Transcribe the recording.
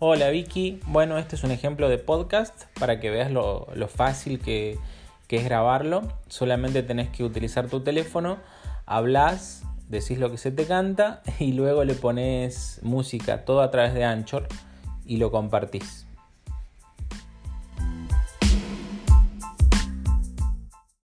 Hola Vicky, bueno, este es un ejemplo de podcast para que veas lo, fácil que, es grabarlo. Solamente tenés que utilizar tu teléfono, hablas, decís lo que se te canta y luego le pones música todo a través de Anchor y lo compartís.